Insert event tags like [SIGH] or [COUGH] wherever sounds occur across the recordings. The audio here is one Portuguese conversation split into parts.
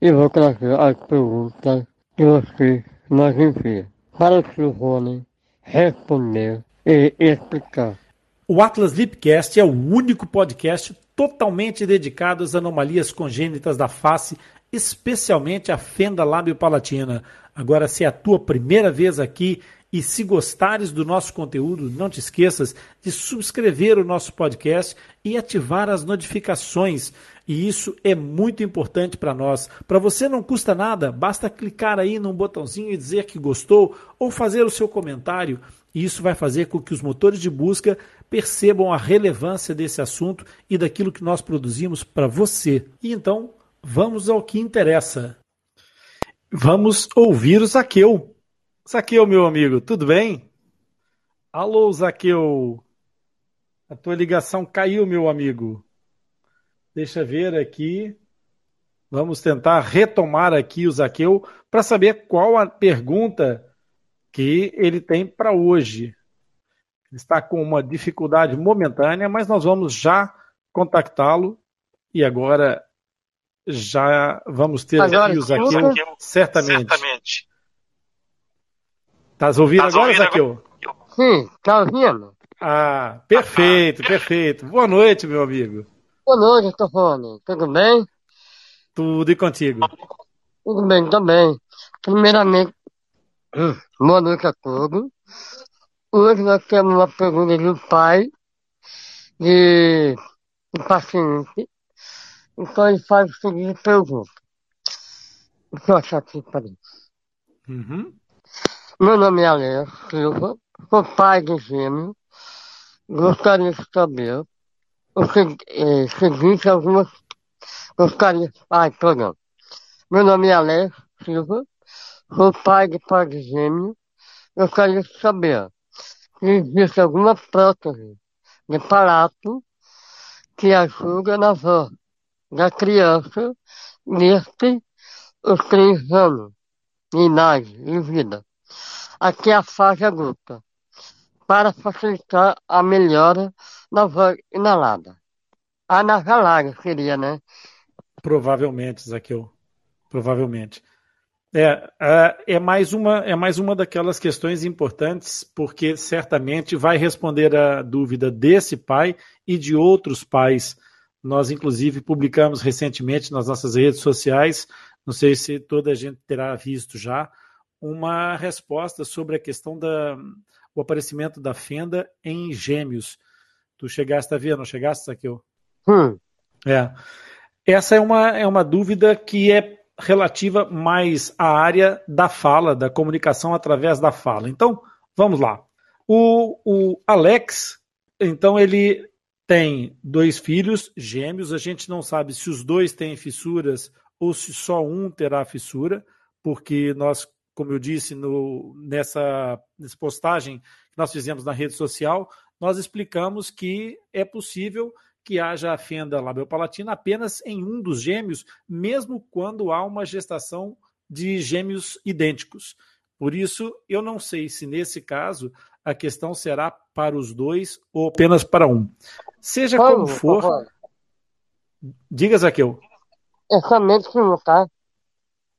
e vou trazer as perguntas que você nos envia para o. Rony responder e explicar. O Atlas Lipcast é o único podcast totalmente dedicado às anomalias congênitas da face, especialmente a fenda lábio-palatina. Agora, se é a tua primeira vez aqui e se gostares do nosso conteúdo, não te esqueças de subscrever o nosso podcast e ativar as notificações. E isso é muito importante para nós. Para você não custa nada, basta clicar aí num botãozinho e dizer que gostou ou fazer o seu comentário. E isso vai fazer com que os motores de busca percebam a relevância desse assunto e daquilo que nós produzimos para você. E então, vamos ao que interessa. Vamos ouvir o Zaqueu. Zaqueu, meu amigo, tudo bem? Alô, Zaqueu. A tua ligação caiu, meu amigo. Deixa ver aqui. Vamos tentar retomar aqui o Zaqueu para saber qual a pergunta que ele tem para hoje. Ele está com uma dificuldade momentânea, mas nós vamos já contactá-lo e agora já vamos ter agora, aqui o Zaqueu, certamente. certamente. Estás ouvindo agora, ouvindo Zaqueu? Sim, está ouvindo. Ah, perfeito, perfeito. Boa noite, meu amigo. Boa noite, Tofone. Tudo bem? Tudo e contigo? Tudo bem também. Primeiramente, [CLEARS THROAT] boa noite a todos. Hoje nós temos uma pergunta de um pai, de um paciente. Então ele faz a seguinte pergunta. Deixa eu achar aqui para isso. Uhum. Meu nome é Alex Silva, sou pai de gêmeo. Gostaria de saber o é, seguinte, algumas gostaria. Ai, perdão. Meu nome é Alex Silva, sou pai de pai de gêmeo. Gostaria de saber se existe alguma prótese de palato que ajuda na voz da criança neste os três anos de idade e vida, até a fase adulta, para facilitar a melhora voz inalada. Anasalada seria, né? Provavelmente, Zaqueu. Provavelmente. É, é, é, mais uma, é mais uma daquelas questões importantes, porque certamente vai responder a dúvida desse pai e de outros pais. Nós, inclusive, publicamos recentemente nas nossas redes sociais, não sei se toda a gente terá visto já, uma resposta sobre a questão do aparecimento da fenda em gêmeos. Tu chegaste a ver, não chegaste, Saqueu? Hum. É. Essa é uma, é uma dúvida que é relativa mais à área da fala, da comunicação através da fala. Então, vamos lá. O, o Alex, então, ele tem dois filhos gêmeos. A gente não sabe se os dois têm fissuras ou se só um terá fissura, porque nós, como eu disse no, nessa, nessa postagem que nós fizemos na rede social, nós explicamos que é possível que haja a fenda labiopalatina apenas em um dos gêmeos, mesmo quando há uma gestação de gêmeos idênticos. Por isso, eu não sei se nesse caso a questão será para os dois ou apenas para um. Seja como for. Diga, Zaqueu. É somente um, tá?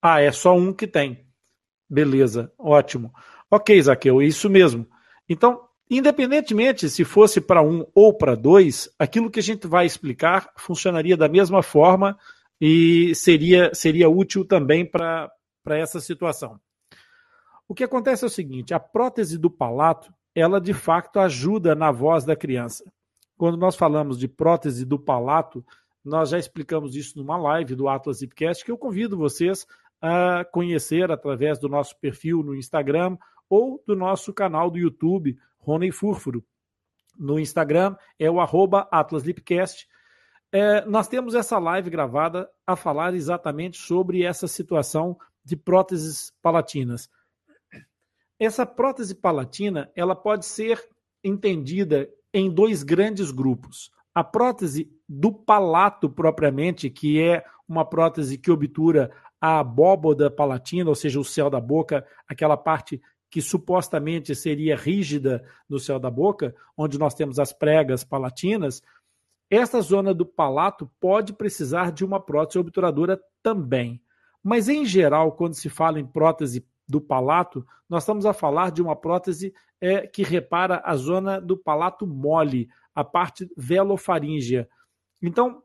Ah, é só um que tem. Beleza, ótimo. Ok, Zaqueu, isso mesmo. Então, independentemente se fosse para um ou para dois, aquilo que a gente vai explicar funcionaria da mesma forma e seria, seria útil também para essa situação. O que acontece é o seguinte: a prótese do palato, ela de fato ajuda na voz da criança. Quando nós falamos de prótese do palato, nós já explicamos isso numa live do Atlas Zipcast, que eu convido vocês a conhecer através do nosso perfil no Instagram ou do nosso canal do YouTube, Rony Furfuro. No Instagram é o arroba AtlasLipcast. É, nós temos essa live gravada a falar exatamente sobre essa situação de próteses palatinas. Essa prótese palatina ela pode ser entendida em dois grandes grupos. A prótese do palato propriamente, que é uma prótese que obtura a abóboda palatina, ou seja, o céu da boca, aquela parte que supostamente seria rígida no céu da boca, onde nós temos as pregas palatinas, essa zona do palato pode precisar de uma prótese obturadora também. Mas, em geral, quando se fala em prótese do palato, nós estamos a falar de uma prótese é, que repara a zona do palato mole, a parte velofaríngea. Então,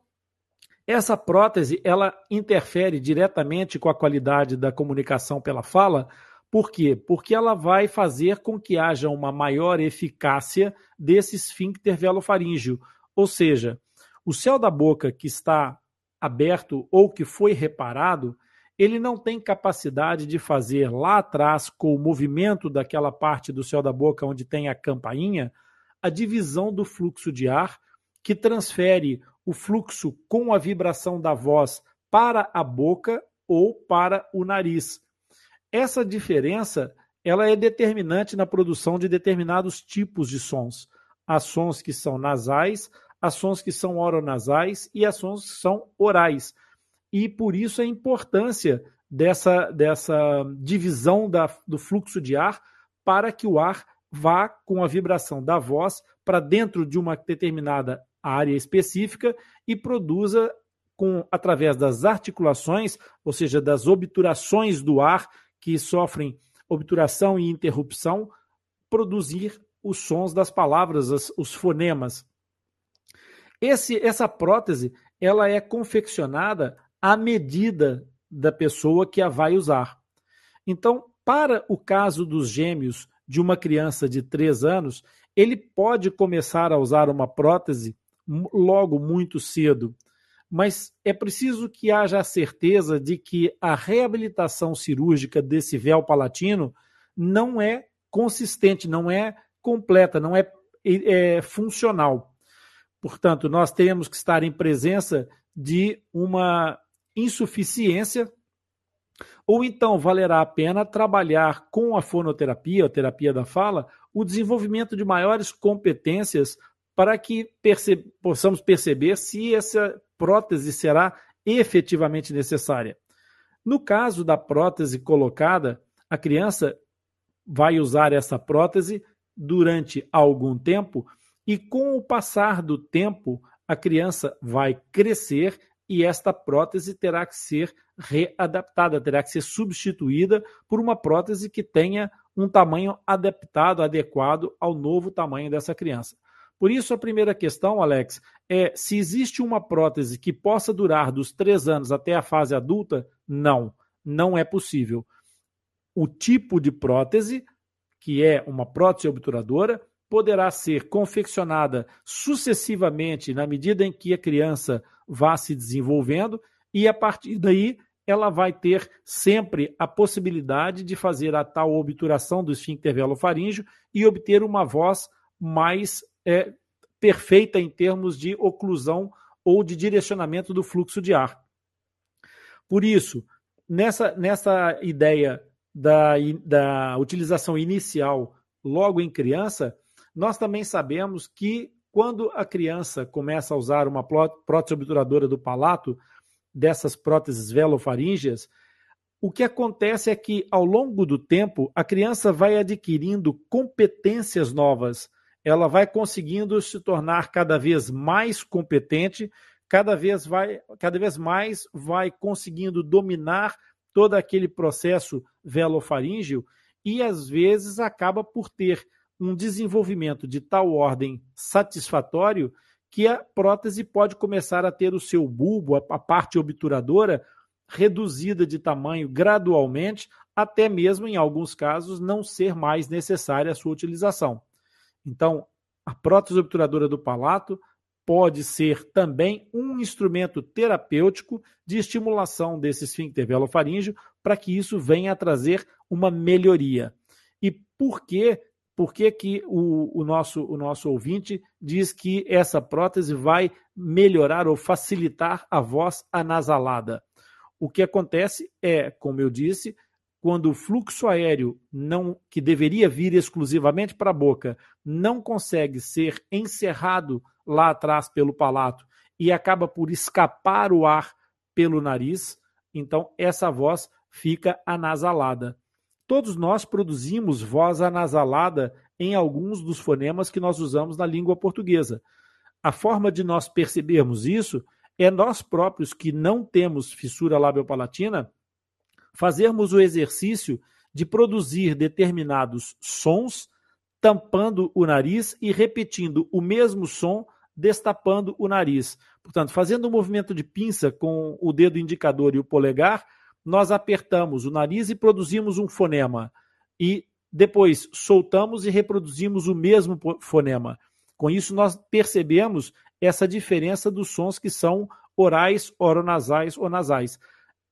essa prótese ela interfere diretamente com a qualidade da comunicação pela fala, por quê? Porque ela vai fazer com que haja uma maior eficácia desse esfíncter velofaríngeo. Ou seja, o céu da boca que está aberto ou que foi reparado, ele não tem capacidade de fazer lá atrás, com o movimento daquela parte do céu da boca onde tem a campainha, a divisão do fluxo de ar que transfere o fluxo com a vibração da voz para a boca ou para o nariz. Essa diferença ela é determinante na produção de determinados tipos de sons. Há sons que são nasais, há sons que são oronasais e há sons que são orais. E por isso a importância dessa, dessa divisão da, do fluxo de ar para que o ar vá com a vibração da voz para dentro de uma determinada área específica e produza com através das articulações, ou seja, das obturações do ar que sofrem obturação e interrupção, produzir os sons das palavras, as, os fonemas. Esse, essa prótese ela é confeccionada à medida da pessoa que a vai usar. Então, para o caso dos gêmeos de uma criança de 3 anos, ele pode começar a usar uma prótese logo muito cedo mas é preciso que haja a certeza de que a reabilitação cirúrgica desse véu palatino não é consistente, não é completa, não é, é funcional. Portanto, nós temos que estar em presença de uma insuficiência, ou então valerá a pena trabalhar com a fonoterapia, a terapia da fala, o desenvolvimento de maiores competências para que perce possamos perceber se essa prótese será efetivamente necessária. No caso da prótese colocada, a criança vai usar essa prótese durante algum tempo e, com o passar do tempo, a criança vai crescer e esta prótese terá que ser readaptada, terá que ser substituída por uma prótese que tenha um tamanho adaptado, adequado ao novo tamanho dessa criança. Por isso, a primeira questão, Alex, é se existe uma prótese que possa durar dos três anos até a fase adulta? Não, não é possível. O tipo de prótese, que é uma prótese obturadora, poderá ser confeccionada sucessivamente na medida em que a criança vá se desenvolvendo, e a partir daí ela vai ter sempre a possibilidade de fazer a tal obturação do esfíncter velofaríngeo e obter uma voz mais é, perfeita em termos de oclusão ou de direcionamento do fluxo de ar. Por isso, nessa, nessa ideia da, da utilização inicial logo em criança, nós também sabemos que quando a criança começa a usar uma prótese obturadora do palato, dessas próteses velofaríngeas, o que acontece é que, ao longo do tempo, a criança vai adquirindo competências novas ela vai conseguindo se tornar cada vez mais competente, cada vez, vai, cada vez mais vai conseguindo dominar todo aquele processo velofaríngeo e às vezes acaba por ter um desenvolvimento de tal ordem satisfatório que a prótese pode começar a ter o seu bulbo, a parte obturadora, reduzida de tamanho gradualmente, até mesmo em alguns casos não ser mais necessária a sua utilização. Então, a prótese obturadora do palato pode ser também um instrumento terapêutico de estimulação desse esfíncter velofaríngeo para que isso venha a trazer uma melhoria. E por que por que, que o, o, nosso, o nosso ouvinte diz que essa prótese vai melhorar ou facilitar a voz anasalada? O que acontece é, como eu disse, quando o fluxo aéreo não que deveria vir exclusivamente para a boca não consegue ser encerrado lá atrás pelo palato e acaba por escapar o ar pelo nariz, então essa voz fica anasalada. Todos nós produzimos voz anasalada em alguns dos fonemas que nós usamos na língua portuguesa. A forma de nós percebermos isso é nós próprios que não temos fissura labiopalatina fazermos o exercício de produzir determinados sons tampando o nariz e repetindo o mesmo som destapando o nariz. Portanto, fazendo um movimento de pinça com o dedo indicador e o polegar, nós apertamos o nariz e produzimos um fonema. E depois soltamos e reproduzimos o mesmo fonema. Com isso, nós percebemos essa diferença dos sons que são orais, oronasais ou nasais.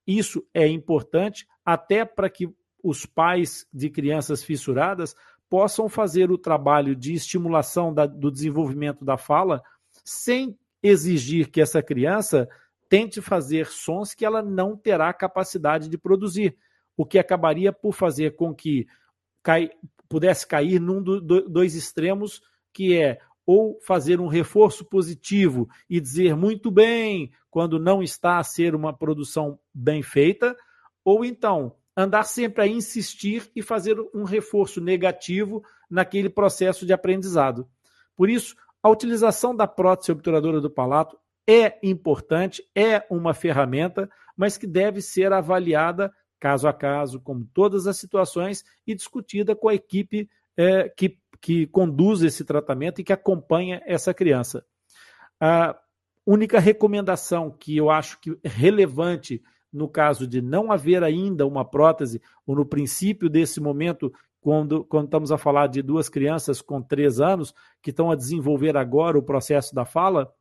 Isso é importante até para que os pais de crianças fissuradas possam fazer o trabalho de estimulação da, do desenvolvimento da fala sem exigir que essa criança tente fazer sons que ela não terá capacidade de produzir, o que acabaria por fazer com que cai, pudesse cair num dos do, dois extremos, que é ou fazer um reforço positivo e dizer muito bem quando não está a ser uma produção bem feita, ou então andar sempre a insistir e fazer um reforço negativo naquele processo de aprendizado. Por isso, a utilização da prótese obturadora do palato é importante, é uma ferramenta, mas que deve ser avaliada caso a caso, como todas as situações, e discutida com a equipe é, que, que conduz esse tratamento e que acompanha essa criança. A única recomendação que eu acho que é relevante no caso de não haver ainda uma prótese, ou no princípio desse momento, quando, quando estamos a falar de duas crianças com três anos, que estão a desenvolver agora o processo da fala,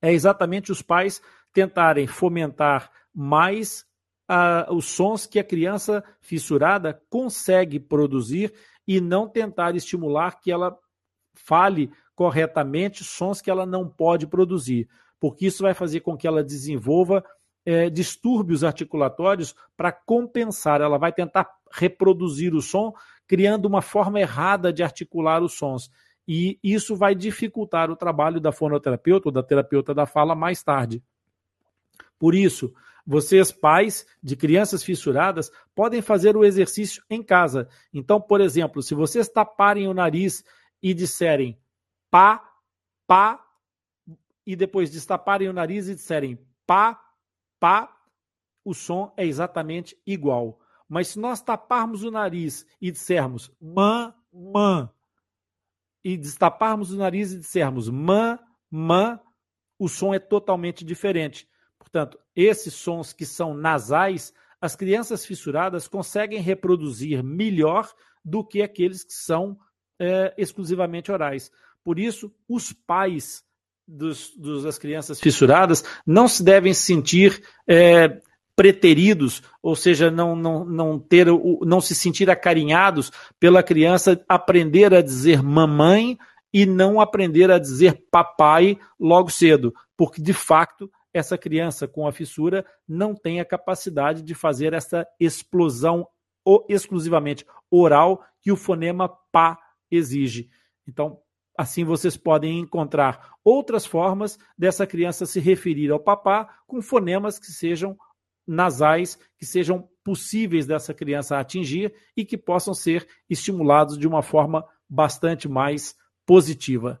é exatamente os pais tentarem fomentar mais uh, os sons que a criança fissurada consegue produzir e não tentar estimular que ela fale corretamente sons que ela não pode produzir, porque isso vai fazer com que ela desenvolva é, distúrbios articulatórios para compensar. Ela vai tentar reproduzir o som, criando uma forma errada de articular os sons e isso vai dificultar o trabalho da fonoterapeuta ou da terapeuta da fala mais tarde. Por isso, vocês, pais de crianças fissuradas, podem fazer o exercício em casa. Então, por exemplo, se vocês taparem o nariz e disserem pá, pá, e depois destaparem o nariz e disserem pá, pá, o som é exatamente igual. Mas se nós taparmos o nariz e dissermos man, man, e destaparmos o nariz e dissermos man, man, o som é totalmente diferente. Portanto, esses sons que são nasais, as crianças fissuradas conseguem reproduzir melhor do que aqueles que são é, exclusivamente orais. Por isso, os pais dos, dos, das crianças fissuradas não se devem sentir é, preteridos, ou seja, não, não, não, ter, não se sentir acarinhados pela criança aprender a dizer mamãe e não aprender a dizer papai logo cedo, porque de fato essa criança com a fissura não tem a capacidade de fazer essa explosão exclusivamente oral que o fonema pá exige. Então, assim vocês podem encontrar outras formas dessa criança se referir ao papá com fonemas que sejam nasais que sejam possíveis dessa criança atingir e que possam ser estimulados de uma forma bastante mais positiva.